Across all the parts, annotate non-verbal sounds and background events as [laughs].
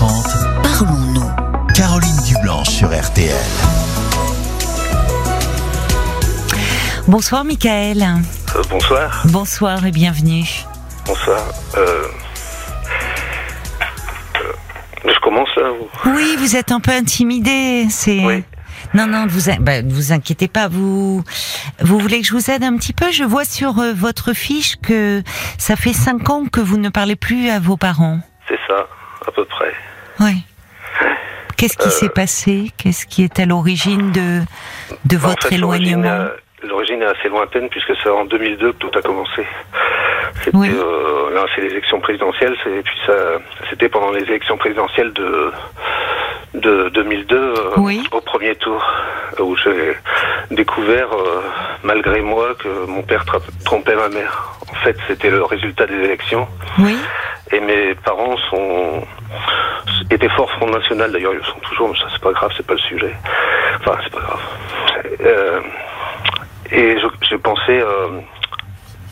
13h30, Parlons-nous. Caroline Dublanche sur RTL. Bonsoir Michael. Euh, bonsoir. Bonsoir et bienvenue. Bonsoir. Euh, euh, je commence là ou- Oui, vous êtes un peu intimidé. C'est. Oui. Non, non, ne vous, in- bah, vous inquiétez pas. Vous, vous voulez que je vous aide un petit peu? Je vois sur euh, votre fiche que ça fait cinq ans que vous ne parlez plus à vos parents. C'est ça, à peu près. Oui. Qu'est-ce qui Euh, s'est passé? Qu'est-ce qui est à l'origine de, de En votre fait, éloignement? euh, L'origine est assez lointaine puisque c'est en 2002 que tout a commencé. Oui. euh, là, c'est les élections présidentielles. c'est- Et puis ça, c'était pendant les élections présidentielles de de 2002 euh, Oui. au premier tour où j'ai découvert euh, malgré moi que mon père trompait ma mère. En fait, c'était le résultat des élections. Oui. Et mes parents sont étaient forts Front National d'ailleurs, ils le sont toujours, mais ça c'est pas grave, c'est pas le sujet. Enfin, c'est pas grave. Euh, et je, j'ai pensé euh,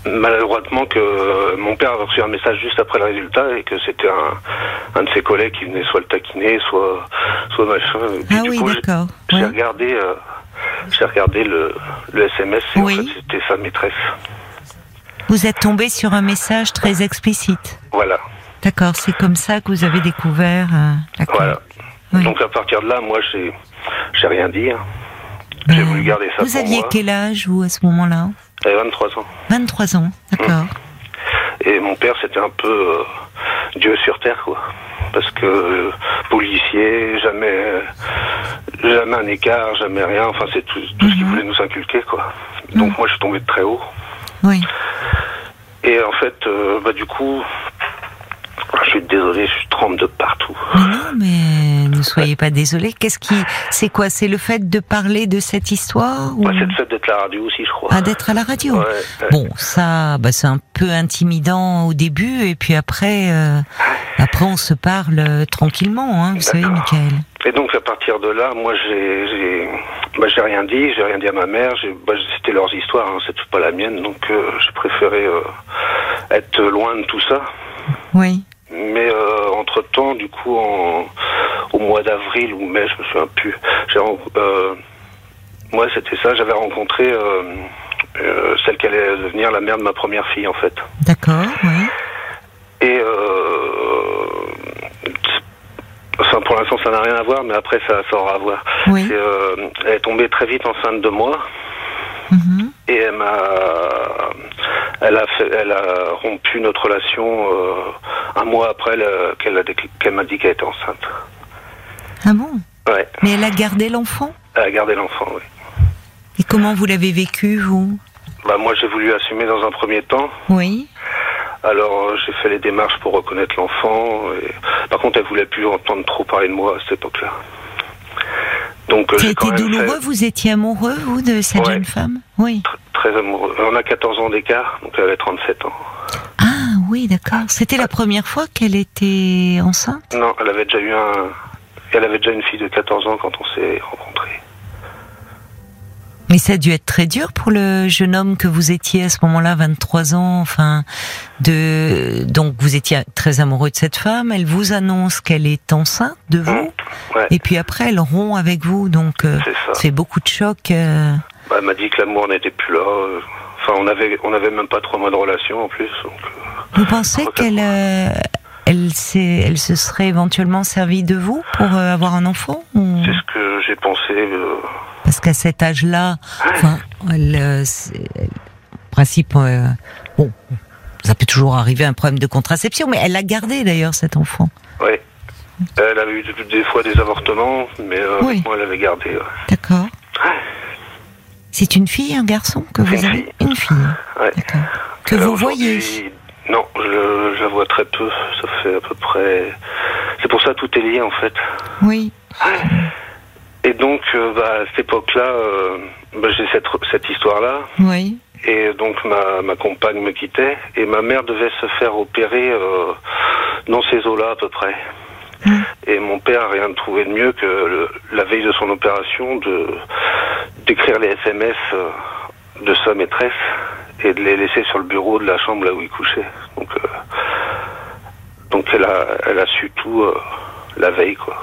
maladroitement que mon père avait reçu un message juste après le résultat et que c'était un, un de ses collègues qui venait soit le taquiner, soit soit machin. Et puis, Ah du oui, d'accord. J'ai regardé, euh, j'ai regardé le, le SMS et Oui. en fait c'était sa maîtresse. Vous êtes tombé sur un message très explicite. Voilà. D'accord, c'est comme ça que vous avez découvert. euh. Voilà. Oui. Donc à partir de là, moi, j'ai, j'ai rien dit. hein. J'ai Euh, voulu garder ça Vous pour aviez moi. quel âge, vous, à ce moment-là? J'avais 23 ans. 23 ans, d'accord. Et mon père, c'était un peu euh, Dieu sur terre, quoi. Parce que euh, policier, jamais, jamais un écart, jamais rien. Enfin, c'est tout, tout ce qu'il Mhm. voulait nous inculquer, quoi. Donc moi, je suis tombé de très haut. Oui. Et en fait, euh, bah du coup, je suis désolé, je trempe de partout. Mais non, mais ne soyez pas désolé. Qu'est-ce qui, c'est quoi? C'est le fait de parler de cette histoire ou? Bah, c'est le fait d'être à la radio aussi, je crois. ah, d'être à la radio Ouais, ouais. Bon, ça, bah, c'est un peu intimidant au début, et puis après, euh, après, on se parle euh, tranquillement, hein, vous savez. Michael. Et donc à partir de là, moi j'ai bah, j'ai rien dit, j'ai rien dit à ma mère. Bah, c'était leurs histoires, hein, c'est pas la mienne, donc euh, j'ai préféré euh, être loin de tout ça. Oui. Mais entre temps, du coup, en, au mois d'avril ou mai, je me souviens plus. J'ai ren- euh, moi c'était ça, j'avais rencontré euh, euh, celle qui allait devenir la mère de ma première fille en fait. D'accord. Oui. Et euh, enfin pour l'instant ça n'a rien à voir, mais après ça, ça aura à voir. Oui. Euh, elle est tombée très vite enceinte de moi Mhm. et elle m'a, elle a fait, elle a rompu notre relation euh, un mois après le- qu'elle m'a dit qu'elle était enceinte. Ah bon? Ouais, Mais elle a gardé l'enfant? elle a gardé l'enfant. Oui. Et comment vous l'avez vécu, vous? Bah moi j'ai voulu assumer dans un premier temps. Oui. Alors euh, j'ai fait les démarches pour reconnaître l'enfant. Et... Par contre elle voulait plus entendre trop parler de moi à cette époque-là. Donc euh, été même douloureux? fait Vous étiez amoureux, vous, de cette Ouais. jeune femme? Oui. tr- très amoureux. On a 14 ans d'écart, donc elle avait 37 ans. Ah oui, d'accord. C'était la première fois qu'elle était enceinte? Non, elle avait déjà eu un. Elle avait déjà une fille de 14 ans quand on s'est rencontrés. Mais ça a dû être très dur pour le jeune homme que vous étiez à ce moment-là, 23 ans. Enfin, de donc vous étiez très amoureux de cette femme. Elle vous annonce qu'elle est enceinte de vous, Ouais, et puis après elle rompt avec vous. Donc euh, c'est beaucoup de choc. euh. Bah, elle m'a dit que l'amour n'était plus là. euh, Enfin, on avait, on avait même pas trois mois de relation en plus. Donc, euh, Vous pensez qu'elle elle, se serait éventuellement servie de vous pour avoir un enfant ou- c'est ce que j'ai pensé. Parce qu'à cet âge-là, enfin, elle, euh, principe, euh, bon, ça peut toujours arriver un problème de contraception, mais elle a gardé d'ailleurs cet enfant. ouais. Elle avait eu des- fois des avortements, mais euh, Oui. moi, elle avait gardé. ouais. D'accord. C'est une fille, un garçon que vous avez. Une fille. Ouais. D'accord. Que vous voyez. Non, je, je la vois très peu. Ça fait à peu près. C'est pour ça que tout est lié en fait. Oui. Et donc, euh, bah, à cette époque-là, euh, bah, j'ai cette, cette histoire-là. Oui. Et donc, ma, ma compagne me quittait. Et ma mère devait se faire opérer euh, dans ces eaux-là, à peu près. Mm. Et mon père a rien trouvé de mieux que le- la veille de son opération de d'écrire les SMS de sa maîtresse et de les laisser sur le bureau de la chambre là où il couchait. Donc, donc elle a, elle a su tout la veille, quoi.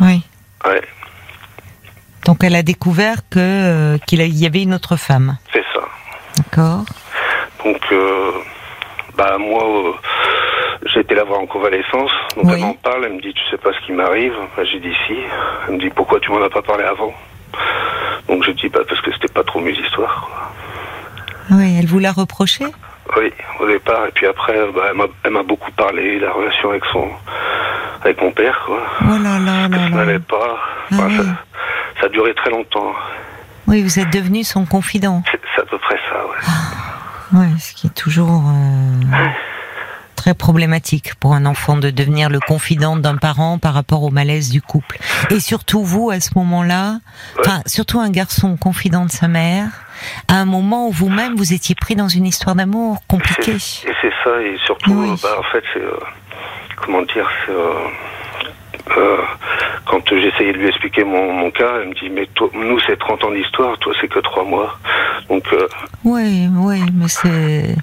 Oui. Ouais, Donc elle a découvert que euh, qu'il y avait une autre femme. c'est ça. D'accord. Donc, euh, bah moi, euh, j'ai été la voir en convalescence. Donc Oui. elle m'en parle, elle me dit, tu sais pas ce qui m'arrive Bah, J'ai dit si. Elle me dit, pourquoi tu m'en as pas parlé avant? Donc je dis, bah parce que c'était pas trop mes histoires. Quoi. Oui, elle vous l'a reproché? Oui, au départ. Et puis après, bah, elle m'a- beaucoup parlé, la relation avec son, avec mon père, quoi. Oh là là là Je n'avais pas. Ah oui. ça, a duré très longtemps. Oui, vous êtes devenu son confident. C'est à peu près ça, ouais. Oui, ce qui est toujours euh, très problématique pour un enfant de devenir le confident d'un parent par rapport au malaise du couple. Et surtout vous, à ce moment-là, enfin surtout un garçon confident de sa mère, à un moment où vous-même vous étiez pris dans une histoire d'amour compliquée. Et c'est ça, et surtout, Oui. euh, bah, en fait, c'est. euh, comment dire C'est. euh, euh, quand j'essayais de lui expliquer mon, mon cas, elle me dit Mais toi, nous, c'est 30 ans d'histoire, toi, c'est que 3 mois. Donc, euh, Oui, oui, mais c'est.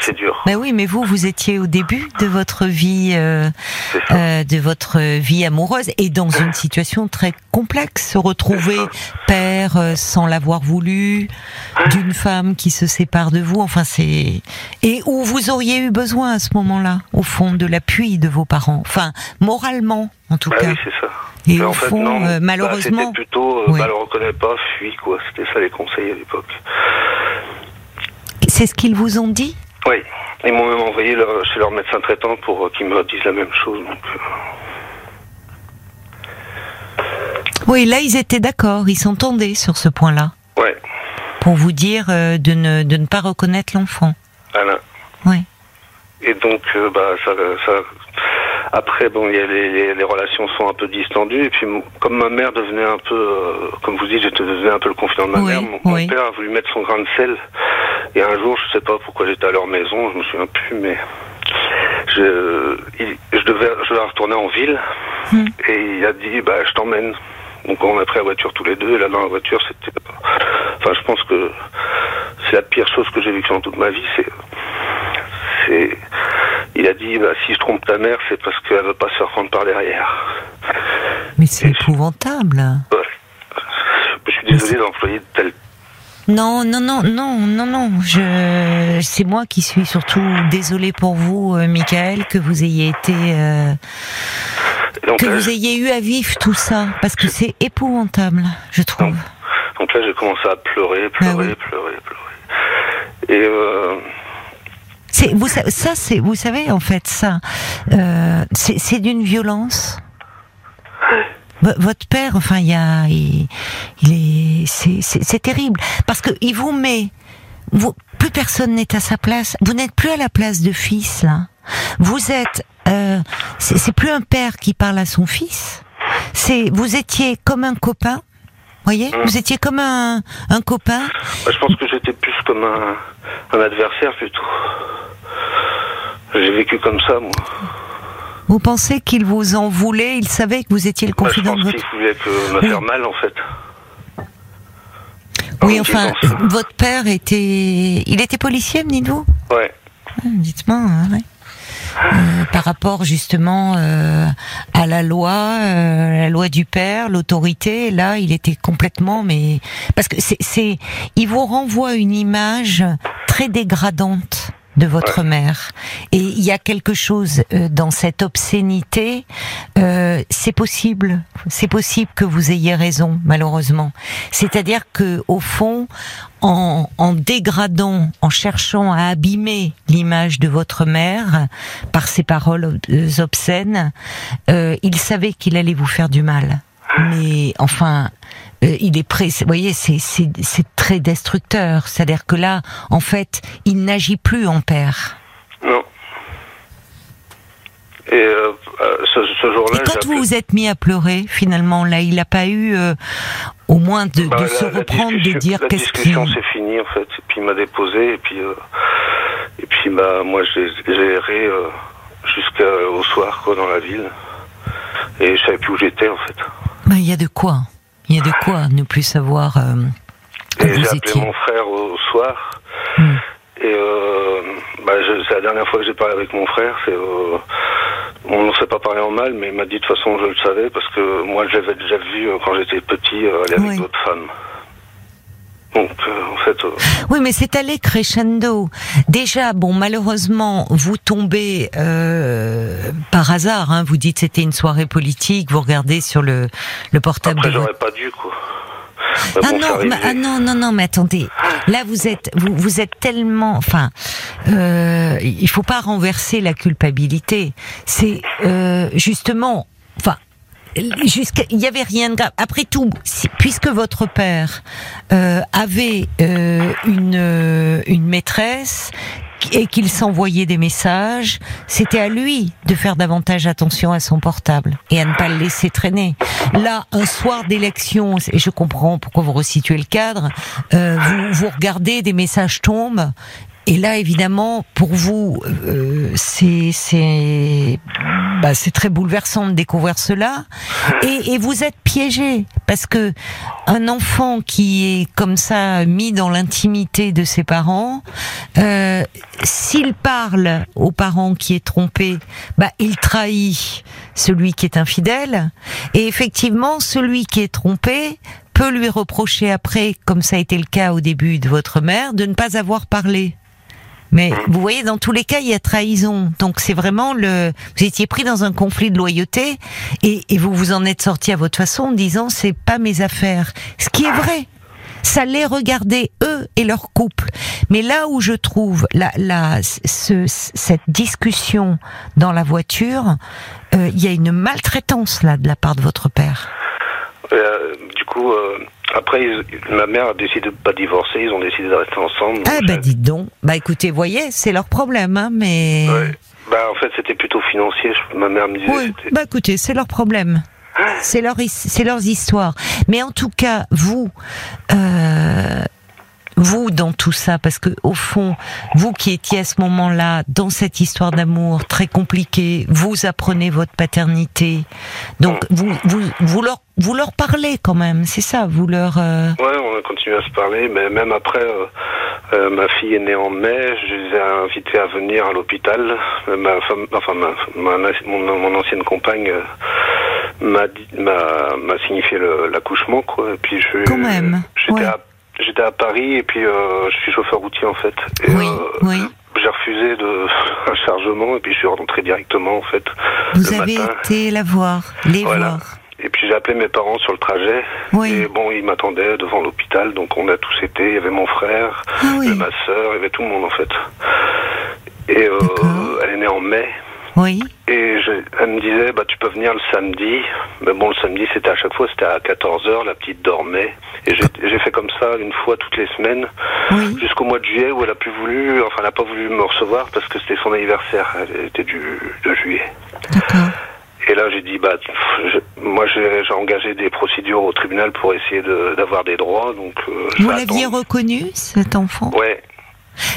C'était assez dur. Ben oui, mais vous, vous étiez au début de votre vie, euh, euh, de votre vie amoureuse, et dans une situation très complexe. Se retrouver père euh, sans l'avoir voulu, d'une femme qui se sépare de vous. Enfin, c'est et où vous auriez eu besoin à ce moment-là, au fond, de l'appui de vos parents. Enfin, moralement, en tout Bah cas. oui, c'est ça. Et Mais au en fait, fond, non, euh, bah, malheureusement, c'était plutôt, Oui. bah, le reconnais pas, fuis, quoi. C'était ça les conseils à l'époque. c'est ce qu'ils vous ont dit? Oui. Ils m'ont même envoyé leur- chez leur médecin traitant pour euh, qu'ils me disent la même chose. Donc, euh, Oui, là, ils étaient d'accord, ils s'entendaient sur ce point-là, ouais, pour vous dire euh, de ne de ne pas reconnaître l'enfant. voilà. Oui. Et donc, euh, bah, ça, ça, après, bon, il y a les, les, les relations sont un peu distendues. Et puis, comme ma mère devenait un peu, euh, comme vous dites, j'étais devenu un peu le confident de ma Oui, mère. Mon, père a voulu mettre son grain de sel. Et un jour, je sais pas pourquoi j'étais à leur maison, je me souviens plus, mais je, il- je devais, je devais retourner en ville. Hmm. Et il a dit, bah, je t'emmène. Donc, on a pris la voiture tous les deux. Et là, dans la voiture, c'était, enfin, je pense que c'est la pire chose que j'ai vécue dans toute ma vie. C'est, a dit, bah, si je trompe ta mère, c'est parce qu'elle veut pas se faire prendre par derrière. Mais c'est épouvantable. Ouais. Je suis désolé d'employer de tels Non, non, non, non, non, non. Je, c'est moi qui suis surtout désolée pour vous, euh, Michael, que vous ayez été, euh, donc, que là, vous ayez eu à vivre tout ça, parce que c'est épouvantable, je trouve. donc là, j'ai commencé à pleurer, pleurer, Ah oui. pleurer, pleurer. Et euh, Vous, ça, c'est, vous savez, en fait, ça, euh, c'est, d'une violence. Votre père, enfin, il y a, il, est, c'est, terrible parce que il vous met, vous, plus personne n'est à sa place. Vous n'êtes plus à la place de fils là. Vous êtes, euh, c'est plus un père qui parle à son fils. C'est, vous étiez comme un copain. Voyez, Mm. vous étiez comme un, un copain. bah, je pense que j'étais plus comme un, un adversaire plutôt. J'ai vécu comme ça, moi. Vous pensez qu'il vous en voulait Il savait que vous étiez le Bah, je confident de pense votre qu'il voulait que me Oui. faire mal, en fait. Oui, En enfin, votre père était, il était policier, me dites-vous Ouais. Ah, Dites-moi, hein, ouais. Euh, par rapport justement euh, à la loi, euh, la loi du père, l'autorité. Là, il était complètement, mais parce que c'est, c'est, il vous renvoie une image très dégradante de votre mère. Et il y a quelque chose euh, dans cette obscénité. euh, c'est possible, c'est possible que vous ayez raison, malheureusement. C'est-à-dire que au fond, en, en dégradant, en cherchant à abîmer l'image de votre mère par ces paroles ob- obscènes, euh, il savait qu'il allait vous faire du mal. Mais enfin, euh, il est prêt. Vous voyez, c'est très destructeur. C'est-à-dire que là, en fait, il n'agit plus en père. Non. Et euh, euh, ce, ce jour-là, Et quand vous vous êtes mis à pleurer, finalement, là, il n'a pas eu euh, au moins de, Bah, de la- se la reprendre, de dire La qu'est-ce qui. discussion s'est finie en fait. Et puis il m'a déposé et puis euh, et puis bah moi j'ai erré jusqu'au soir quoi dans la ville et je savais plus où j'étais en fait. Bah, il y a de quoi. Il y a de quoi ne plus savoir euh, où Et j'ai appelé mon frère au soir Hmm. et euh, bah, je- c'est la dernière fois que j'ai parlé avec mon frère. C'est euh, On ne s'est pas parlé en mal, mais il m'a dit de toute façon je le savais parce que moi j'avais déjà vu euh, quand j'étais petit aller avec Oui. d'autres femmes. Donc euh, en fait, euh, Oui, mais c'est allé crescendo. Déjà, bon, malheureusement, vous tombez euh, par hasard. Hein, vous dites c'était une soirée politique. Vous regardez sur le, le portable après de votre j'aurais pas dû quoi. Mais Ah bon, non, ah non, non, non, mais attendez. Là, vous êtes, vous, vous êtes tellement, enfin, euh, il faut pas renverser la culpabilité. C'est euh, justement, enfin. Il y avait rien de grave. Après tout, puisque votre père euh, avait euh, une euh, une maîtresse et qu'il s'envoyait des messages, c'était à lui de faire davantage attention à son portable et à ne pas le laisser traîner. Là, un soir d'élection, et je comprends pourquoi vous resituez le cadre, euh, vous, vous regardez, des messages tombent, et là, évidemment, pour vous, euh, c'est bah, très bouleversant de découvrir cela, et, et vous êtes piégé parce que un enfant qui est comme ça mis dans l'intimité de ses parents, euh, s'il parle au parent qui est trompé, bah il trahit celui qui est infidèle, et effectivement celui qui est trompé peut lui reprocher après, comme ça a été le cas au début de votre mère, de ne pas avoir parlé. Mais vous voyez, dans tous les cas, il y a trahison. Donc c'est vraiment le. Vous étiez pris dans un conflit de loyauté et, et vous vous en êtes sorti à votre façon en disant c'est pas mes affaires. Ce qui est vrai. Ça les regardait eux et leur couple. Mais là où je trouve la, la, ce, cette discussion dans la voiture, euh, il y a une maltraitance là de la part de votre père. Euh, du coup, euh, après, ils- ma mère a décidé de pas divorcer. Ils ont décidé de rester ensemble. Ah bah dites donc. Bah écoutez, voyez, c'est leur problème, hein, mais. Ouais. Bah en fait, c'était plutôt financier. Ma mère me disait. Oui, bah écoutez, c'est leur problème. C'est leur, c'est leurs histoires. Mais en tout cas, vous, euh, vous dans tout ça, parce que au fond, vous qui étiez à ce moment-là dans cette histoire d'amour très compliquée, vous apprenez votre paternité. Donc vous, vous, vous leur, vous leur parlez quand même. C'est ça, vous leur. euh, Ouais, on a continué à se parler, mais même après, euh, euh, ma fille est née en mai, je les ai invités à venir à l'hôpital. Ma femme, enfin ma, ma- mon, mon ancienne compagne m'a signifié l'accouchement, quoi. Et puis je, Quand même, j'étais ouais. à j'étais à Paris et puis euh, je suis chauffeur routier en fait. Et, Oui, euh, oui. J'ai refusé de [laughs] un chargement et puis je suis rentré directement en fait. Vous le avez matin. été la voir, les Voilà. voir. Et puis j'ai appelé mes parents sur le trajet. Oui. Et bon, ils m'attendaient devant l'hôpital, donc on a tous été. Il y avait mon frère, Ah oui. ma sœur, il y avait tout le monde en fait. Et euh, elle est née en mai. Oui. Et je- elle me disait, bah tu peux venir le samedi. Mais bon, le samedi, c'était à chaque fois, c'était à 14h, la petite dormait. Et j'ai fait comme ça une fois toutes les semaines, Oui. jusqu'au mois de juillet où elle a plus voulu, enfin elle n'a pas voulu me recevoir parce que c'était son anniversaire, elle était du de juillet. D'accord. Et là, j'ai dit, bah, je- moi, j'ai engagé des procédures au tribunal pour essayer de- d'avoir des droits, donc. euh, Vous l'aviez reconnu, cet enfant? Ouais.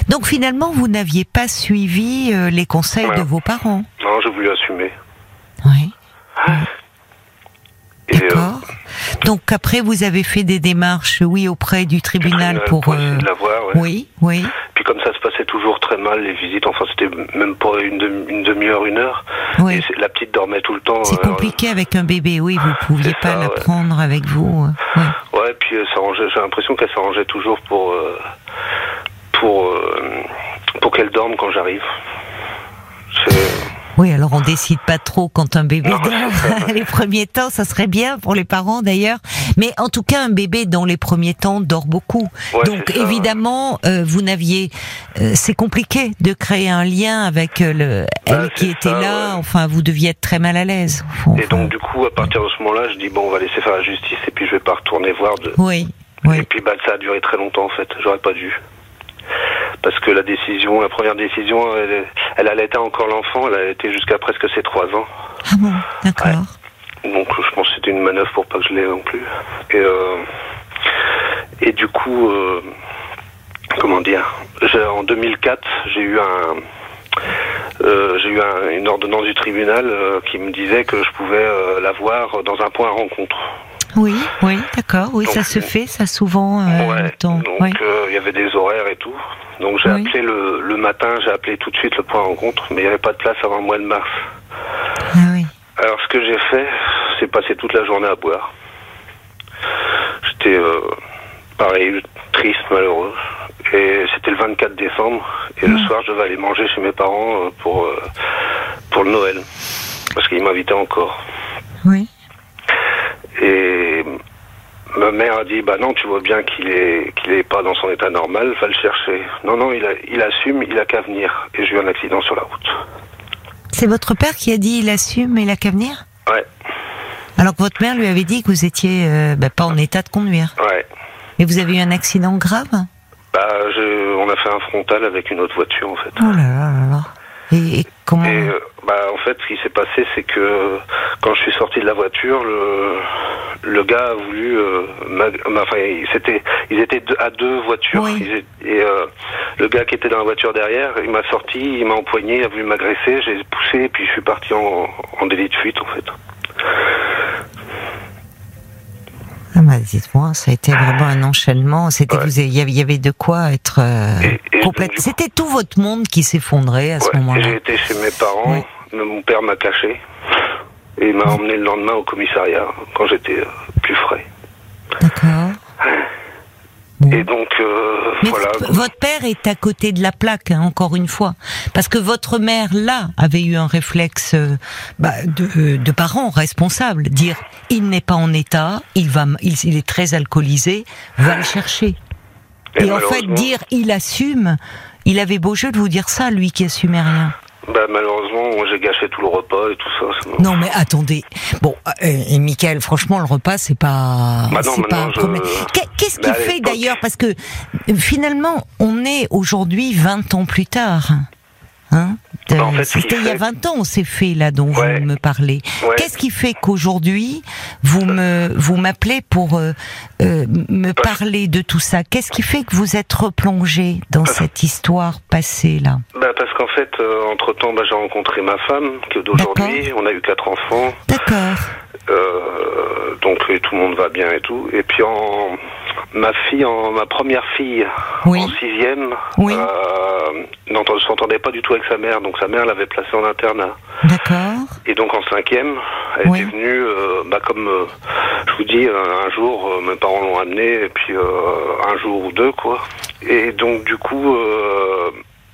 Donc finalement, vous n'aviez pas suivi euh, les conseils de vos parents. Non, j'ai voulu assumer. Oui. Et, euh, D'accord. Donc après, vous avez fait des démarches, oui, auprès du tribunal pour. essayer euh, ouais. Oui, oui. Puis comme ça se passait toujours très mal, les visites, enfin, c'était même pas une, demi- une demi-heure, une heure. Oui. Et la petite dormait tout le temps. C'est euh, compliqué avec un bébé, oui. Vous pouviez C'est pas ça, la ouais. prendre avec vous. euh, ouais. Ouais, puis j'ai l'impression qu'elle s'arrangeait toujours pour. Pour. euh, pour qu'elle dorme quand j'arrive. Oui, alors on décide pas trop quand un bébé Non, dort. [laughs] les premiers temps, ça serait bien pour les parents d'ailleurs. Mais en tout cas, un bébé dans les premiers temps dort beaucoup. Ouais, Donc évidemment, euh, vous n'aviez, euh, c'est compliqué de créer un lien avec le elle Bah, qui était ça, là. ouais. Enfin, vous deviez être très mal à l'aise. Enfin, Et donc, du coup, à partir de ce moment-là, je dis, bon, on va laisser faire la justice et puis je vais pas retourner voir de. oui, Et oui, puis, bah, ça a duré très longtemps, en fait. J'aurais pas dû. Parce que la décision, la première décision, elle, elle allaitait encore l'enfant, elle a été jusqu'à presque ses trois ans. ah bon, d'accord. Donc, je pense que c'était une manœuvre pour pas que je l'aie non plus. Et, euh, et du coup, euh, comment dire, en 2004, j'ai eu un. euh, j'ai eu un- une ordonnance du tribunal euh, qui me disait que je pouvais euh, la voir dans un point à rencontre. Oui, oui, d'accord. Oui, ça se fait, ça souvent. Euh, Ouais, le temps. donc Oui. euh, il y avait des horaires et tout. Donc j'ai Oui. appelé le, le matin, j'ai appelé tout de suite le point rencontre, mais il n'y avait pas de place avant le mois de mars. que j'ai fait, c'est passer toute la journée à boire. J'étais euh, pareil, triste, malheureux. Et c'était le 24 décembre. Et le soir, je devais aller manger chez mes parents pour, pour le Noël. Parce qu'ils m'invitaient encore. Oui. Et ma mère a dit bah non tu vois bien qu'il est qu'il est pas dans son état normal va le chercher. Non non il, a- il assume il a qu'à venir. Et j'ai eu un accident sur la route. C'est votre père qui a dit il assume, il a qu'à venir? Ouais. Alors que votre mère lui avait dit que vous étiez euh, bah, pas en état de conduire. ouais. Et vous avez eu un accident grave? Bah je, on a fait un frontal avec une autre voiture en fait. Oh là là là là. Et, et comment et euh, bah en fait ce qui s'est passé c'est que quand je suis sorti de la voiture le le gars a voulu euh, m'ag- enfin c'était ils étaient deux- à deux voitures Oui. Ils étaient- et euh, le gars qui était dans la voiture derrière il m'a sorti il m'a empoigné il a voulu m'agresser j'ai poussé et puis je suis parti en, en délit de fuite en fait Ah bah, dites-moi, ça a été vraiment un enchaînement. C'était Ouais. il y avait- de quoi être euh, Et- et complète. du coup- C'était tout votre monde qui s'effondrait à ce Ouais, moment-là. j'ai été chez mes parents. Mon père m'a caché et m'a emmené le lendemain au commissariat quand j'étais euh, plus frais D'accord. Bon. et donc euh, Mais voilà votre, père est à côté de la plaque, hein, encore une fois, parce que votre mère là avait eu un réflexe euh, bah, de, de parents responsables, dire il n'est pas en état, il va, il, il est très alcoolisé, va le chercher. Et, en fait dire il assume, il avait beau jeu de vous dire ça, lui qui assumait rien. Bah, malheureusement, j'ai gâché tout le repas et tout ça. Non mais attendez, bon euh, et Michael, franchement le repas c'est pas, Bah non, c'est pas je- Qu'est-ce qui fait d'ailleurs? Parce que euh, finalement on est aujourd'hui 20 ans plus tard. Hein en fait, ce qui C'était il y a fait- 20 ans ces faits là dont Ouais. vous me parlez. Ouais. Qu'est-ce qui fait qu'aujourd'hui vous me vous m'appelez pour euh, euh, me Bah, parler de tout ça? Qu'est-ce qui fait que vous êtes replongé dans Bah, cette histoire passée là Bah, parce qu'en fait, entre temps, bah, j'ai rencontré ma femme, qui est d'aujourd'hui. On a eu quatre enfants. D'accord. Euh, donc, tout le monde va bien et tout. Et puis, en, ma fille, en, ma première fille, Oui. en sixième, Oui. euh, n'entend- s'entendait pas du tout avec sa mère. Donc, sa mère l'avait placée en internat. D'accord. Et donc en cinquième, elle Oui. était venue, euh, bah, comme euh, je vous dis, un, jour, mes parents l'ont amenée, et puis un jour ou deux, quoi. Et donc du coup,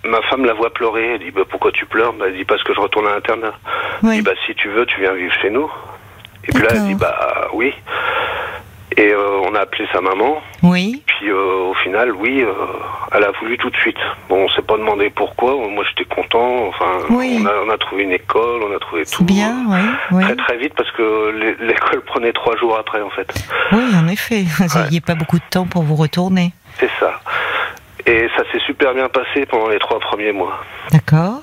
ma femme la voit pleurer. Elle dit, bah, pourquoi tu pleures? Bah, Elle dit, parce que je retourne à l'internat. Oui. dis, bah, si tu veux, tu viens vivre chez nous. Et puis là, elle dit, bah oui. Et euh, on a appelé sa maman. Oui. Puis euh, au final, oui, euh, elle a voulu tout de suite. Bon, on s'est pas demandé pourquoi. Moi, j'étais content. Enfin, Oui. on, a, on a trouvé une école, on a trouvé tout. Bien, oui. Très très vite parce que l'é- l'école prenait trois jours après en fait. Oui, en effet. [laughs] Vous n'aviez pas beaucoup de temps pour vous retourner. C'est ça. Et ça s'est super bien passé pendant les trois premiers mois. D'accord.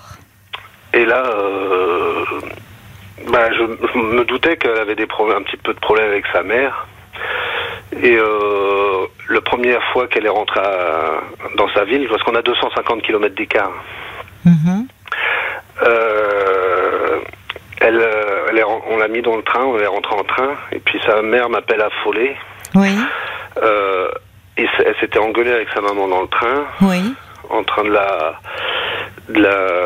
Et là, euh, bah, je, je me doutais qu'elle avait des problèmes, un petit peu de problèmes avec sa mère. Et euh, la première fois qu'elle est rentrée à- dans sa ville, parce qu'on a 250 km d'écart, Mhm. euh, elle, euh, elle est ren- on l'a mis dans le train, on est rentré en train, et puis sa mère m'appelle affolée. Oui. Euh, et elle s'était engueulée avec sa maman dans le train, Oui. en train de la, de la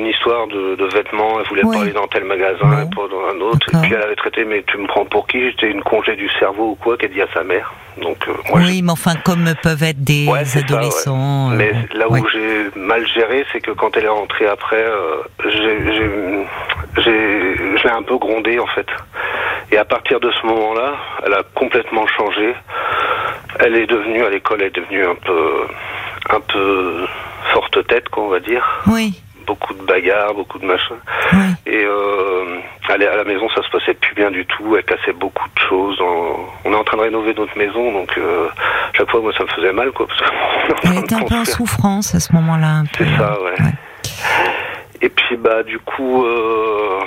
une histoire de, de vêtements. Elle voulait Oui. pas aller dans tel magasin, et pas dans un autre. Et puis elle avait traité, mais tu me prends pour qui? J'étais une congé du cerveau ou quoi Qu'elle dit à sa mère. Donc euh, moi, oui, mais enfin, comme peuvent être des Ouais, c'est ça, adolescents. ouais. euh, Mais là où ouais. j'ai mal géré, c'est que quand elle est rentrée après, euh, je l'ai un peu grondé en fait. Et à partir de ce moment-là, elle a complètement changé. Elle est devenue à l'école, elle est devenue un peu, un peu forte tête, quoi, on va dire. Oui, Beaucoup de bagarres, beaucoup de machins. oui. Et euh, à la maison, ça se passait plus bien du tout. Elle cassait beaucoup de choses. On est en train de rénover notre maison, donc euh, chaque fois, moi, ça me faisait mal, quoi. Parce Elle était [laughs] un peu en souffrance à ce moment-là. C'est ça, ouais. Et puis bah du coup, euh,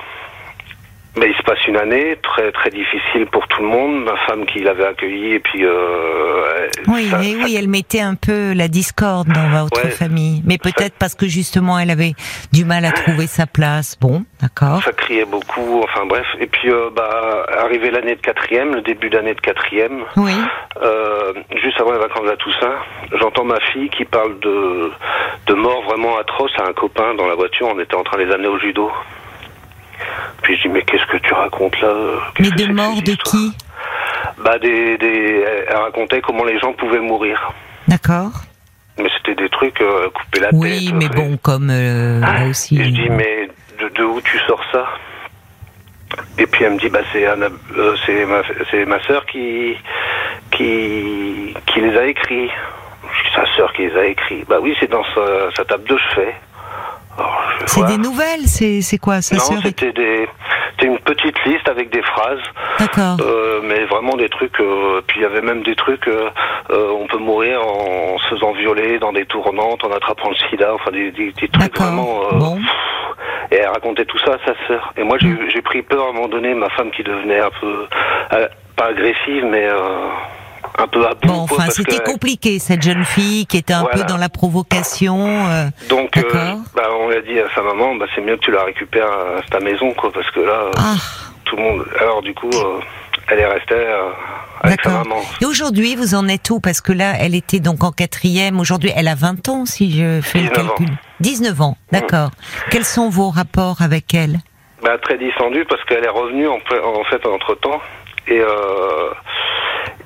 bah, il se passe une année très très difficile pour tout le monde. Ma femme qui l'avait accueilli et puis euh, Oui, ça, mais ça- oui, elle mettait un peu la discorde dans votre Ouais. famille. Mais peut-être parce que justement, elle avait du mal à trouver sa place. Bon, d'accord. ça criait beaucoup. Enfin bref. Et puis euh, bah arrivé l'année de quatrième, le début d'année de quatrième, Oui, euh, juste avant les vacances à Toussaint, j'entends ma fille qui parle de de mort vraiment atroce à un copain dans la voiture. On était en train de les amener au judo. Puis je dis, mais qu'est-ce que tu racontes là? Mais de mort de qui? Bah, des, des, elle racontait comment les gens pouvaient mourir. D'accord. Mais c'était des trucs, euh, couper la oui, tête. Oui, mais euh, bon, comme euh, là aussi. Et je dis, mais de, de, où tu sors ça? Et puis elle me dit, bah c'est euh, c'est ma, c'est ma sœur qui, qui, qui les a écrits. Sa sœur qui les a écrits. Bah oui, c'est dans sa, sa table de chevet. C'est des nouvelles, c'est c'est quoi sa Non, c'était des, c'était une petite liste avec des phrases. D'accord. Euh, mais vraiment des trucs. Euh, puis il y avait même des trucs. Euh, on peut mourir en, se faisant violer dans des tournantes, en attrapant le sida. Enfin des, des, des trucs vraiment. Bon. Et elle racontait tout ça à sa sœur. Et moi j'ai j'ai pris peur à un moment donné, ma femme qui devenait un peu euh, pas agressive, mais euh, un peu à bout. Bon, enfin, c'était que- compliqué cette jeune fille qui était un Voilà. peu dans la provocation. euh, Donc, euh, bah, on lui a dit à sa maman, bah, c'est mieux que tu la récupères à ta maison, quoi, parce que là, Ah, tout le monde. Alors, du coup, euh, elle est restée euh, avec sa maman. Et aujourd'hui, vous en êtes où? Parce que là, elle était donc en quatrième. Aujourd'hui, elle a 20 ans, si je fais le 19 ans. calcul. 19 ans, d'accord. Quels sont vos rapports avec elle? Bah, très distendue parce qu'elle est revenue en, en fait entre temps et euh,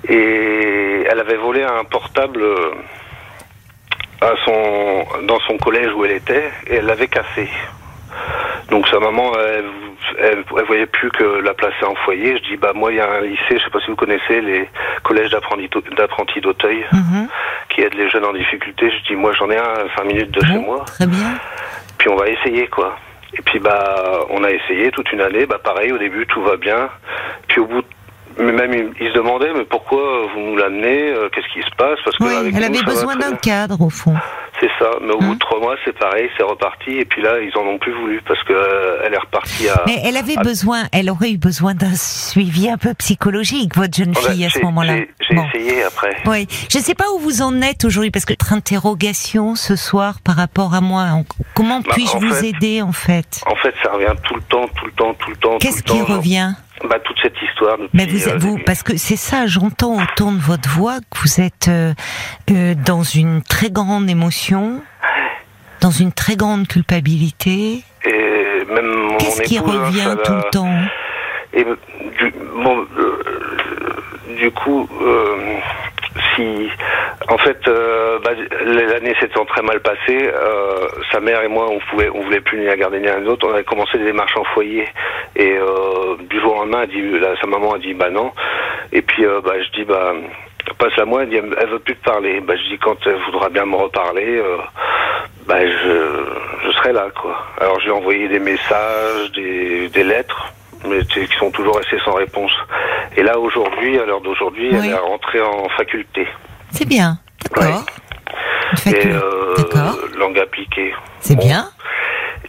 et elle avait volé un portable euh, à son dans son collège où elle était et elle l'avait cassé. Donc sa maman, elle, elle, elle voyait plus que la placer en foyer. Je dis bah moi il y a un lycée, je sais pas si vous connaissez les collèges d'apprentis d'Auteuil Mhm. qui aident les jeunes en difficulté. Je dis moi j'en ai un à 5 minutes de chez moi. Très bien. Puis on va essayer quoi. Et puis bah on a essayé toute une année, bah pareil au début tout va bien. Puis au bout de- mais même il, il se demandait mais pourquoi vous nous l'amenez, euh, qu'est-ce qui se passe Parce que Oui, avec elle nous, avait besoin d'un cadre, au fond. C'est ça, mais au bout Hein de trois mois c'est pareil, c'est reparti et puis là ils en ont plus voulu parce que euh, elle est repartie à. Mais elle avait Ah. besoin, elle aurait eu besoin d'un suivi un peu psychologique, votre jeune Oh, bah, fille, à ce moment-là. J'ai Bon. essayé après. Oui, je ne sais pas où vous en êtes aujourd'hui, parce que votre interrogation ce soir par rapport à moi, en- comment Bah, puis-je vous fait- aider en fait? En fait ça revient tout le temps, tout le temps, tout le temps. Qu'est-ce tout le qui revient? Bah toute cette histoire. Depuis, Mais vous, euh, vous, parce que c'est ça, j'entends au ton de votre voix que vous êtes euh, euh, dans une très grande émotion, dans une très grande culpabilité. et même mon Qu'est-ce qui revient ça tout le temps? Et du, bon, euh, du coup, en fait, euh, bah, l'année s'étant très mal passée, euh, sa mère et moi, on pouvait, on voulait plus ni la garder ni l'un l'autre. On avait commencé des démarches en foyer, et euh, du jour au lendemain, dit, là, sa maman a dit, bah non. Et puis, euh, bah, je dis, bah, passe-la moi. Elle dit, elle veut plus te parler. Bah, je dis, quand elle voudra bien me reparler. Euh, bah, je, je serai là, quoi. Alors, je lui ai envoyé des messages, des, des lettres, mais qui sont toujours restées sans réponse. Et là, aujourd'hui, à l'heure d'aujourd'hui, Oui. elle est rentrée en faculté. C'est bien, d'accord. Facu- Et euh, langue appliquée. c'est Bon. bien.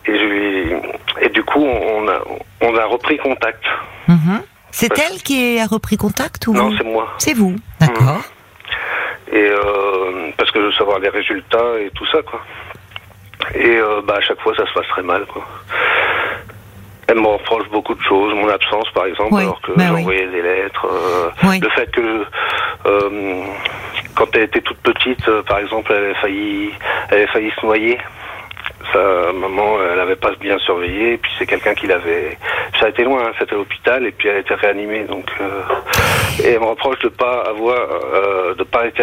Et, je lui- et du coup, on a, on a repris contact. Mhm. C'est Parce- elle qui a repris contact ou Non, c'est moi. C'est vous, d'accord. Et euh, parce que je veux savoir les résultats et tout ça, quoi. Et euh, bah, à chaque fois, ça se passe très mal, quoi. Elle me reproche beaucoup de choses, mon absence par exemple, Oui, alors que oui. envoyé des lettres. euh, Oui. Le fait que euh, quand elle était toute petite, euh, par exemple, elle avait failli, elle avait failli se noyer. Sa maman, elle avait pas bien surveillé, et puis c'est quelqu'un qui l'avait. Ça a été loin, hein, c'était à l'hôpital, et puis elle a été réanimée. Donc, euh, et elle me reproche de pas avoir, euh, de pas être,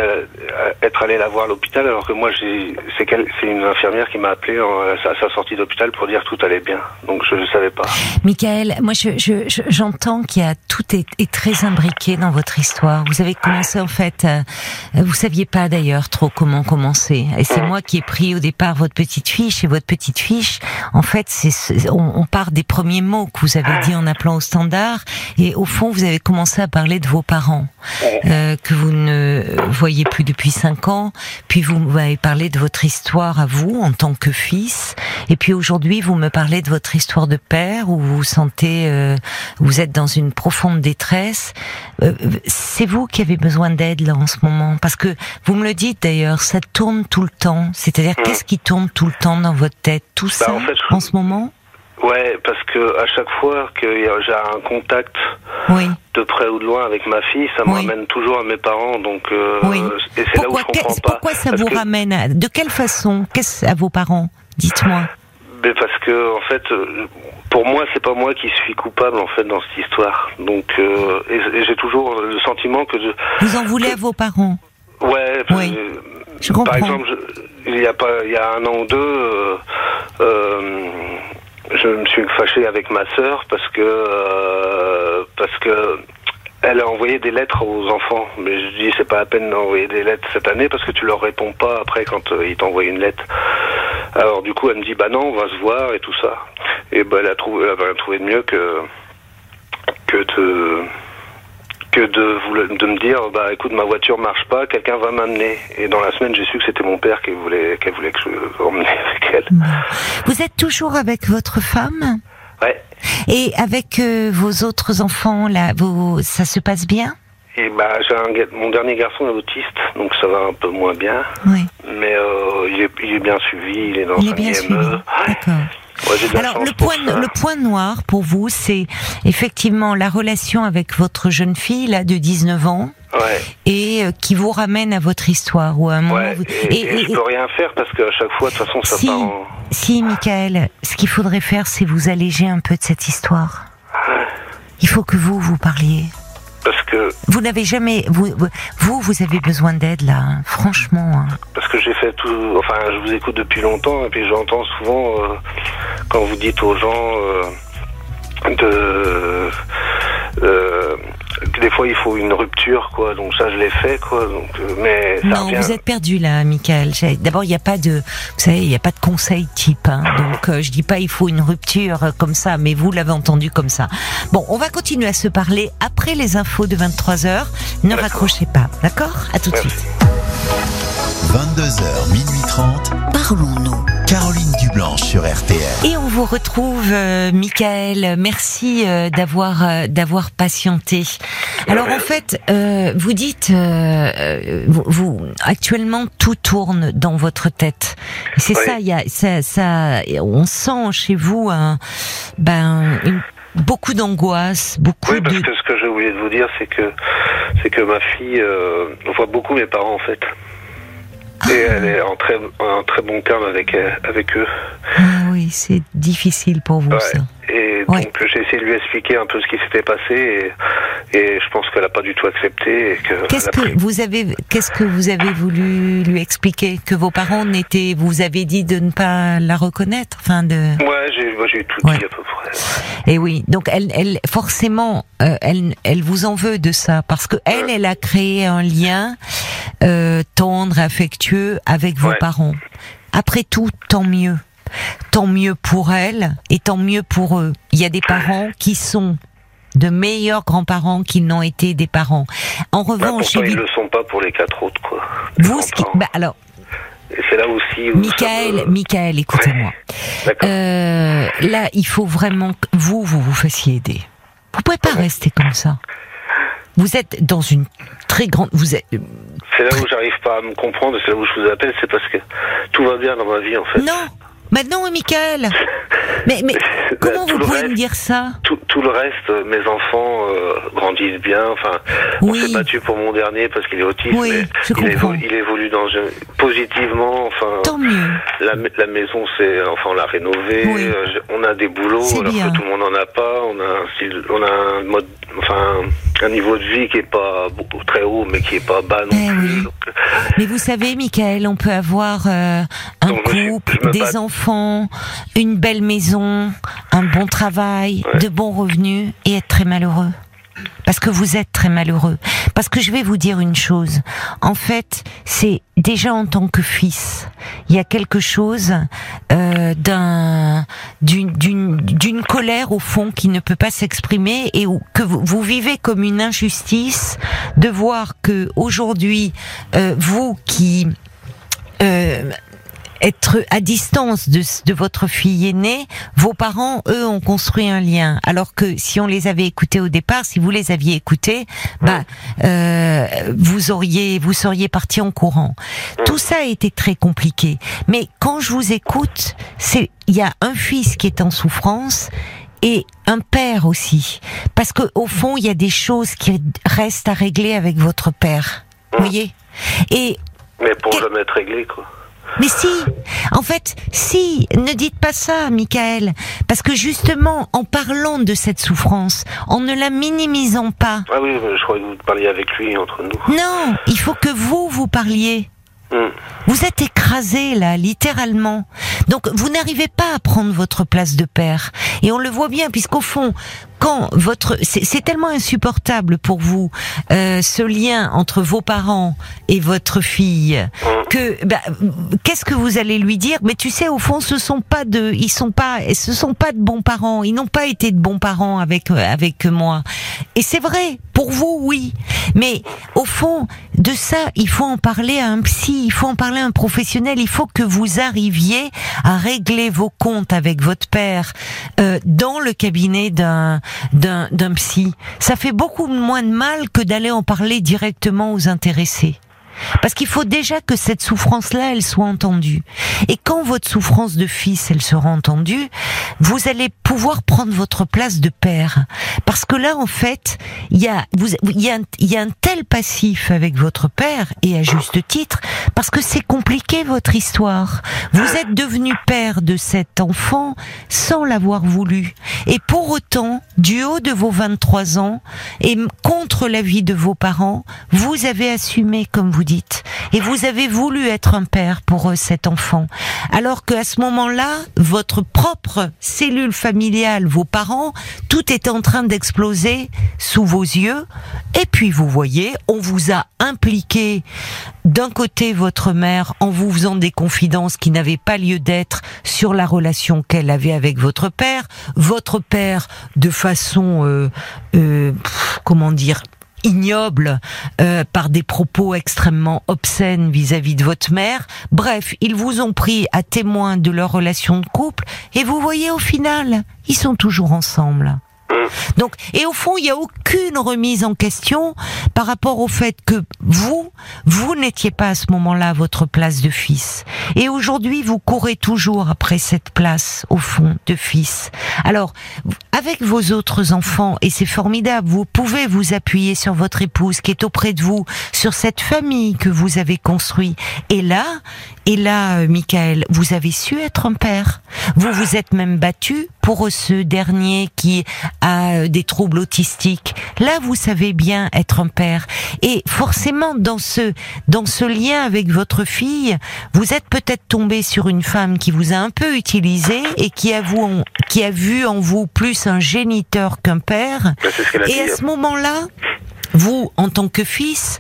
être allée la voir à l'hôpital, alors que moi, j'ai, c'est, une infirmière qui m'a appelé en- à sa sortie d'hôpital pour dire que tout allait bien. Donc je ne savais pas. Michael, moi je, je- je- j'entends qu'il y a tout est, est très imbriqué dans votre histoire. Vous avez commencé en fait, euh, vous saviez pas d'ailleurs trop comment commencer. Et c'est moi qui ai pris au départ votre petite fiche et votre petite fiche. En fait, c'est on, on part des premiers mots que vous avez dit en appelant au standard et au fond vous avez commencé à parler de vos parents euh, que vous ne voyez plus depuis cinq ans. Puis vous m'avez parlé de votre histoire à vous en tant que fils. Et puis aujourd'hui, vous me parlez de votre histoire de père où vous vous sentez, euh, vous êtes dans une profonde détresse. Euh, c'est vous qui avez besoin d'aide là en ce moment, parce que vous me le dites d'ailleurs, ça tourne tout le temps. C'est-à-dire, Mm. qu'est-ce qui tourne tout le temps dans votre tête Tout ça en fait, je- en ce moment Ouais, parce que à chaque fois que j'ai un contact Oui. de près ou de loin avec ma fille, ça me Oui. ramène toujours à mes parents. Donc, euh, Oui. et c'est là où Pourquoi, je comprends pas. pourquoi ça Parce vous que- ramène à, De quelle façon Qu'est-ce à vos parents Dites-moi. Mais parce que en fait, euh, pour moi, c'est pas moi qui suis coupable en fait dans cette histoire. Donc, euh, et, et j'ai toujours le sentiment que je, Vous en voulez à vos parents ouais, Oui, je comprends. Par exemple, je- il y a pas, il y a un an ou deux, euh, euh, je me suis fâché avec ma sœur parce que euh, parce que elle a envoyé des lettres aux enfants. Mais je dis c'est pas la peine d'envoyer des lettres cette année parce que tu leur réponds pas après quand ils t'envoient une lettre. Alors du coup elle me dit bah non on va se voir et tout ça. Et bah elle a trouvé, elle a trouvé de mieux que que de que de, vous- de me dire bah écoute ma voiture marche pas quelqu'un va m'amener. Et dans la semaine j'ai su que c'était mon père qui voulait qu'elle voulait que je emmenais [laughs] avec elle. Vous êtes toujours avec votre femme? Ouais. Et avec euh, vos autres enfants, là, vos... ça se passe bien? Et bah j'ai un mon dernier garçon est autiste donc ça va un peu moins bien. Oui, mais euh, il, est, il est bien suivi il est dans il un est bien IME. suivi. D'accord. Ouais, Alors, le point, le point noir pour vous, c'est effectivement la relation avec votre jeune fille, là, de 19 ans, ouais et euh, qui vous ramène à votre histoire, ou à un moment... ouais vous- et, et je peux rien faire parce qu'à chaque fois de toute façon ça Si. part en Si, Michael, ce qu'il faudrait faire, c'est vous alléger un peu de cette histoire. Il faut que vous, vous parliez. Parce que Vous n'avez jamais... Vous, vous, vous avez besoin d'aide, là, hein, franchement. hein. parce que j'ai fait tout enfin je vous écoute depuis longtemps et puis j'entends souvent euh, quand vous dites aux gens euh, de euh, des fois il faut une rupture quoi donc ça je l'ai fait quoi donc euh, mais ça Non, revient vous êtes perdu là, Michael. D'abord, il n'y a pas de, vous savez, il n'y a pas de conseil type. Hein, donc, euh, je dis pas il faut une rupture euh, comme ça, mais vous l'avez entendu comme ça. Bon, on va continuer à se parler après les infos de 23 h Ne D'accord. raccrochez pas, d'accord? À tout de suite. 22h, minuit 30. Parlons-nous. Caroline Dublanche sur RTL. Et on vous retrouve, euh, Michael. Merci euh, d'avoir euh, d'avoir patienté. Alors en fait, euh, vous dites, vous, vous- actuellement tout tourne dans votre tête. C'est Oui. ça, il y a ça, ça, on sent chez vous un, ben une- beaucoup d'angoisse, beaucoup oui parce de. que ce que j'ai oublié de vous dire c'est que c'est que ma fille euh, voit beaucoup mes parents en fait et elle est en très en très bon terme avec elle- avec eux Ah oui, c'est difficile pour vous Ouais. ça. Et donc j'ai essayé de lui expliquer un peu ce qui s'était passé et, et je pense qu'elle n'a pas du tout accepté Qu'est-ce que pris- vous avez, qu'est-ce que vous avez voulu lui expliquer? Que vos parents n'étaient, vous avez dit de ne pas la reconnaître, enfin de. Ouais, j'ai moi, j'ai tout Ouais. dit à peu près. Et oui, donc elle, elle, forcément, euh, elle, elle vous en veut de ça parce que elle, elle a créé un lien euh, tendre, affectueux avec vos Ouais. parents. Après tout, tant mieux, tant mieux pour elle et tant mieux pour eux. Il y a des parents qui sont de meilleurs grands-parents qu'ils n'ont été des parents. En Bah, revanche, pourtant, ils évi- le sont pas pour les quatre autres, quoi. vous, ce qui, bah, alors, c'est là aussi où Michael, Michael, écoutez-moi. Euh, là, il faut vraiment que vous, vous vous fassiez aider. Vous pouvez pas rester comme ça. Vous êtes dans une très grande. Vous êtes. C'est là où j'arrive pas à me comprendre, c'est là où je vous appelle, c'est parce que tout va bien dans ma vie, en fait. Non, mais non, Michael. Mais mais [laughs] comment vous pouvez reste- me dire ça? Tout, tout le reste, euh, mes enfants euh, grandissent bien. Enfin, on Oui. s'est battu pour mon dernier parce qu'il est autiste, Oui, mais il, évolue, il évolue dans positivement. Enfin, Tant mieux. la, la maison, c'est enfin on l'a rénovée. Oui. euh, on a des boulots alors bien. que tout le monde n'en a pas. On a un style, on a un mode, enfin un niveau de vie qui est pas très haut, mais qui est pas bas non Eh plus. Donc, Mais vous savez, Michael, on peut avoir euh, un Donc, couple, des enfants, une belle maison, un bon travail, Ouais. de bons et être très malheureux. Parce que vous êtes très malheureux. Parce que je vais vous dire une chose. En fait, c'est déjà en tant que fils, il y a quelque chose euh, d'un d'une d'une colère au fond qui ne peut pas s'exprimer et que vous, vous vivez comme une injustice de voir que aujourd'hui euh, vous qui euh, être à distance de, de votre fille aînée, vos parents, eux, ont construit un lien. Alors que si on les avait écoutés au départ, si vous les aviez écoutés, bah, euh, vous auriez, vous seriez parti en courant. Tout ça a été très compliqué. Mais quand je vous écoute, c'est, il y a un fils qui est en souffrance et un père aussi. Parce que au fond, il y a des choses qui restent à régler avec votre père. Vous voyez? Et mais pour jamais être réglé, quoi. Mais si, en fait, si, ne dites pas ça, Michael, parce que justement, en parlant de cette souffrance, en ne la minimisant pas. Ah oui, je croyais que vous parliez avec lui entre nous. Non, il faut que vous vous parliez. Hmm. Vous êtes écrasé là, littéralement. Donc vous n'arrivez pas à prendre votre place de père. Et on le voit bien, puisqu'au fond, quand votre c'est tellement insupportable pour vous euh, ce lien entre vos parents et votre fille que bah, qu'est-ce que vous allez lui dire? Mais tu sais au fond ce sont pas de ils sont pas ce sont pas de bons parents. Ils n'ont pas été de bons parents avec avec moi. Et c'est vrai pour vous oui. Mais au fond de ça il faut en parler à un psy il faut en parler à un professionnel. Il faut que vous arriviez à régler vos comptes avec votre père euh, dans le cabinet d'un d'un d'un psy. Ça fait beaucoup moins de mal que d'aller en parler directement aux intéressés. Parce qu'il faut déjà que cette souffrance-là, elle soit entendue. Et quand votre souffrance de fils, elle sera entendue, vous allez pouvoir prendre votre place de père. Parce que là, en fait, il y a, il y a un tel passif avec votre père, et à juste titre, parce que c'est compliqué votre histoire. Vous êtes devenu père de cet enfant sans l'avoir voulu. Et pour autant, du haut de vos 23 ans, et contre l'avis de vos parents, vous avez assumé, comme vous Et vous avez voulu être un père pour eux, cet enfant. Alors qu'à ce moment-là, votre propre cellule familiale, vos parents, tout est en train d'exploser sous vos yeux. Et puis vous voyez, on vous a impliqué d'un côté votre mère en vous faisant des confidences qui n'avaient pas lieu d'être sur la relation qu'elle avait avec votre père, votre père de façon euh, euh, comment dire ignoble euh, par des propos extrêmement obscènes vis-à-vis de votre mère. Bref, ils vous ont pris à témoin de leur relation de couple et vous voyez au final, ils sont toujours ensemble. Donc, et au fond, il n'y a aucune remise en question par rapport au fait que vous, vous n'étiez pas à ce moment-là votre place de fils. Et aujourd'hui, vous courez toujours après cette place, au fond, de fils. Alors, avec vos autres enfants, et c'est formidable, vous pouvez vous appuyer sur votre épouse qui est auprès de vous, sur cette famille que vous avez construite. Et là, et là, euh, Michael, vous avez su être un père. Vous vous êtes même battu pour ce dernier qui a euh, des troubles autistiques. Là, vous savez bien être un père. Et forcément, dans ce, dans ce lien avec votre fille, vous êtes peut-être tombé sur une femme qui vous a un peu utilisé et qui a, vous, qui a vu en vous plus un géniteur qu'un père. Bah, et à ce moment-là, vous, en tant que fils,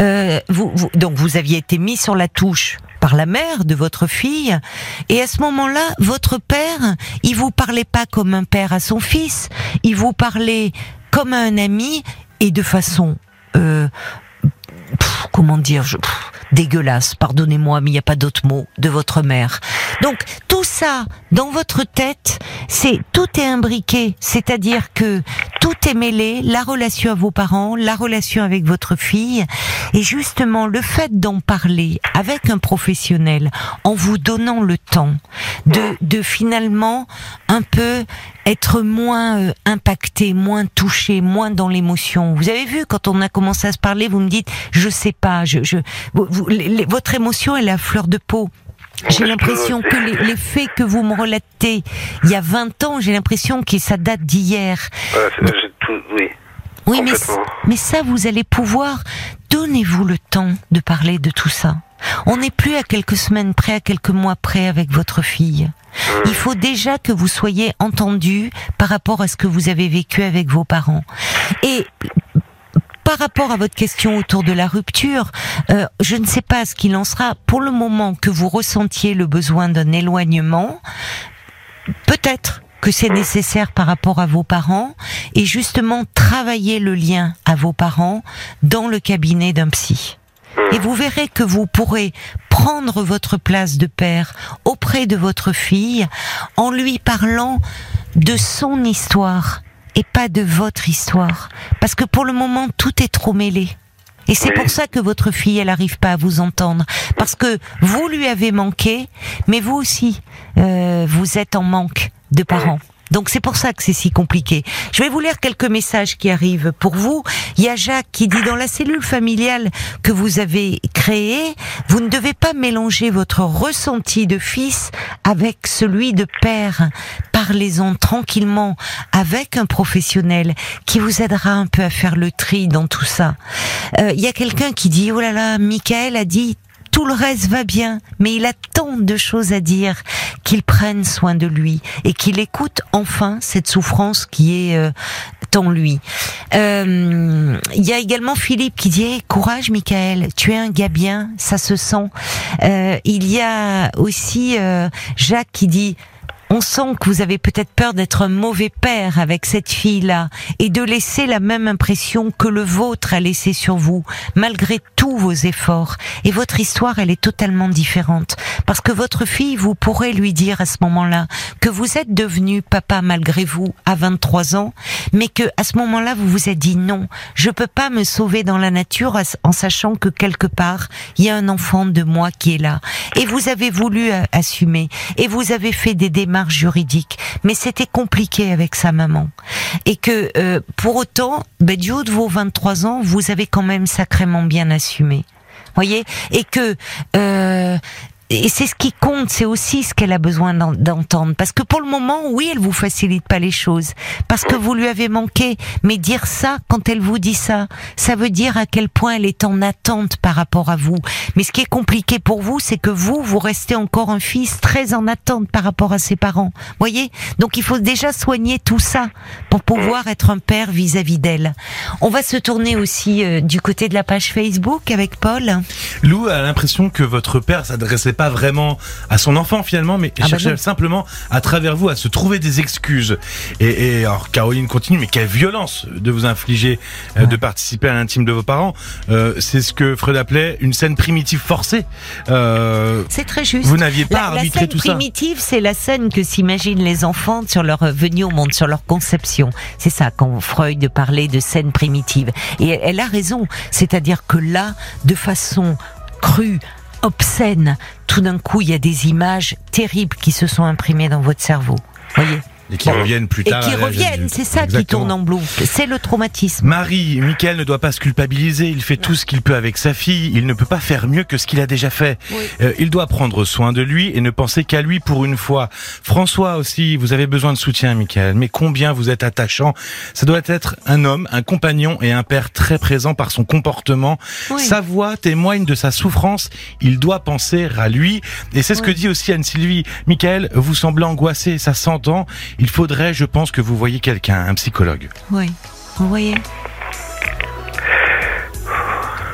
euh, vous, vous, donc vous aviez été mis sur la touche par la mère de votre fille. Et à ce moment-là, votre père, il vous parlait pas comme un père à son fils, il vous parlait comme à un ami et de façon, euh, comment dire, je, dégueulasse, pardonnez-moi, mais il n'y a pas d'autre mot, de votre mère. Donc tout ça, dans votre tête, c'est tout est imbriqué, c'est-à-dire que tout est mêlé, la relation à vos parents, la relation avec votre fille, et justement le fait d'en parler avec un professionnel, en vous donnant le temps de, de finalement un peu être moins euh, impacté, moins touché, moins dans l'émotion. Vous avez vu quand on a commencé à se parler, vous me dites, je sais pas, je, je, votre émotion elle est à fleur de peau. J'ai l'impression que les, les, faits que vous me relatez il y a 20 ans, j'ai l'impression que ça date d'hier. oui. Oui, mais, mais ça, vous allez pouvoir. Donnez-vous le temps de parler de tout ça. On n'est plus à quelques semaines près, à quelques mois près avec votre fille. Il faut déjà que vous soyez entendu par rapport à ce que vous avez vécu avec vos parents. Et par rapport à votre question autour de la rupture, euh, je ne sais pas ce qu'il en sera. Pour le moment que vous ressentiez le besoin d'un éloignement, peut-être que c'est nécessaire par rapport à vos parents et justement travailler le lien à vos parents dans le cabinet d'un psy. Et vous verrez que vous pourrez prendre votre place de père auprès de votre fille en lui parlant de son histoire et pas de votre histoire. Parce que pour le moment, tout est trop mêlé. Et c'est pour ça que votre fille, elle n'arrive pas à vous entendre. Parce que vous lui avez manqué, mais vous aussi, euh, vous êtes en manque de parents. Donc c'est pour ça que c'est si compliqué. Je vais vous lire quelques messages qui arrivent pour vous. Il y a Jacques qui dit dans la cellule familiale que vous avez créée, vous ne devez pas mélanger votre ressenti de fils avec celui de père. Parlez-en tranquillement avec un professionnel qui vous aidera un peu à faire le tri dans tout ça. Euh, il y a quelqu'un qui dit oh là là, Michael a dit tout le reste va bien, mais il a tant de choses à dire qu'il prenne soin de lui et qu'il écoute enfin cette souffrance qui est euh, en lui. Euh, il y a également Philippe qui dit courage Michael, tu es un gars bien, ça se sent. Euh, il y a aussi Jacques qui dit on sent que vous avez peut-être peur d'être un mauvais père avec cette fille-là et de laisser la même impression que le vôtre a laissé sur vous, malgré tous vos efforts. Et votre histoire, elle est totalement différente. Parce que votre fille, vous pourrez lui dire à ce moment-là que vous êtes devenu papa malgré vous à 23 ans, mais que à ce moment-là, vous vous êtes dit non, je peux pas me sauver dans la nature en sachant que quelque part, il y a un enfant de moi qui est là. Et vous avez voulu euh, assumer. Et vous avez fait des démarches juridique, mais c'était compliqué avec sa maman. Et que euh, pour autant, ben, du haut de vos 23 ans, vous avez quand même sacrément bien assumé. Voyez? Et que euh, et c'est ce qui compte, c'est aussi ce qu'elle a besoin d'entendre. Parce que pour le moment, oui, elle vous facilite pas les choses, parce que vous lui avez manqué. Mais dire ça, quand elle vous dit ça, ça veut dire à quel point elle est en attente par rapport à vous. Mais ce qui est compliqué pour vous, c'est que vous, vous restez encore un fils très en attente par rapport à ses parents. Voyez? Donc il faut déjà soigner tout ça pour pouvoir être un père vis-à-vis d'elle. On va se tourner aussi euh, du côté de la page Facebook avec Paul. Lou a l'impression que votre père s'adressait pas vraiment à son enfant finalement, mais ah bah cherchait simplement à travers vous à se trouver des excuses. Et, et alors Caroline continue, mais quelle violence de vous infliger euh, de participer à l'intime de vos parents. Euh, c'est ce que Freud appelait une scène primitive forcée. Euh, c'est très juste. Vous n'aviez pas arbitré tout ça. La scène primitive, c'est la scène que s'imaginent les enfants sur leur venue au monde, sur leur conception. C'est ça quand Freud parlait de scène primitive. Et elle a raison. C'est-à-dire que là, de façon crue, obscène. Tout d'un coup, il y a des images terribles qui se sont imprimées dans votre cerveau. Voyez et qui reviennent plus tard. Et qui reviennent, c'est ça qui tourne en boucle. C'est le traumatisme. Marie, Michael ne doit pas se culpabiliser. Il fait tout ce qu'il peut avec sa fille. Il ne peut pas faire mieux que ce qu'il a déjà fait. Euh, il doit prendre soin de lui et ne penser qu'à lui pour une fois. François aussi, vous avez besoin de soutien, Michael. Mais combien vous êtes attachant. Ça doit être un homme, un compagnon et un père très présent par son comportement. Sa voix témoigne de sa souffrance. Il doit penser à lui. Et c'est ce que dit aussi Anne-Sylvie. Michael, vous semblez angoissé, ça s'entend il faudrait, je pense, que vous voyez quelqu'un, un psychologue. Oui, vous voyez.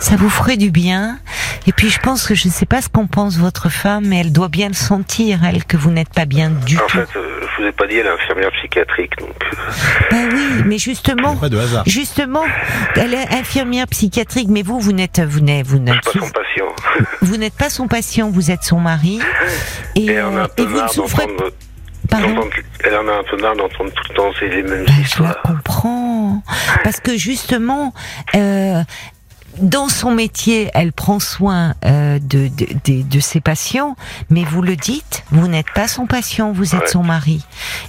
Ça vous ferait du bien. Et puis je pense que je ne sais pas ce qu'en pense votre femme, mais elle doit bien le sentir, elle, que vous n'êtes pas bien du tout. En fait, euh, je vous ai pas dit, elle est infirmière psychiatrique, donc. Ben oui, mais justement, pas de hasard. justement, elle est infirmière psychiatrique, mais vous, vous n'êtes, vous n'êtes, vous n'êtes pas son patient. Vous n'êtes pas son patient, vous êtes son mari, et, et, euh, et vous ne souffrez. Elle en a un peu marre d'entendre tout le temps ces les mêmes ben, histoires. Je la comprends. Parce que justement, euh, dans son métier, elle prend soin euh, de, de, de, ses patients, mais vous le dites, vous n'êtes pas son patient, vous êtes son mari.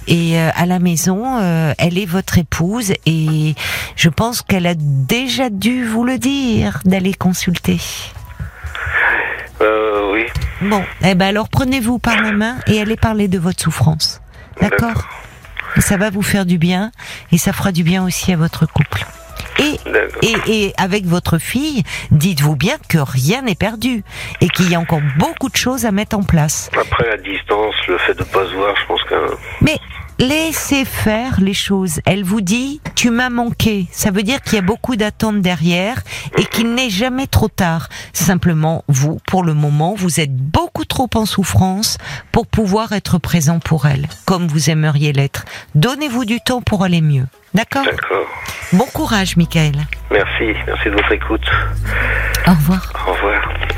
Et euh, à la maison, euh, elle est votre épouse, et je pense qu'elle a déjà dû vous le dire d'aller consulter. Euh, oui. Bon, eh ben alors prenez-vous par la main et allez parler de votre souffrance. D'accord Ça va vous faire du bien et ça fera du bien aussi à votre couple. Et, et, et, avec votre fille, dites-vous bien que rien n'est perdu et qu'il y a encore beaucoup de choses à mettre en place. Après, la distance, le fait de ne pas se voir, je pense que... Mais laissez faire les choses. Elle vous dit, tu m'as manqué. Ça veut dire qu'il y a beaucoup d'attentes derrière et qu'il n'est jamais trop tard. Simplement, vous, pour le moment, vous êtes beaucoup trop en souffrance pour pouvoir être présent pour elle, comme vous aimeriez l'être. Donnez-vous du temps pour aller mieux. D'accord? D'accord. Bon courage, Michael. Merci, merci de votre écoute. Au revoir. Au revoir.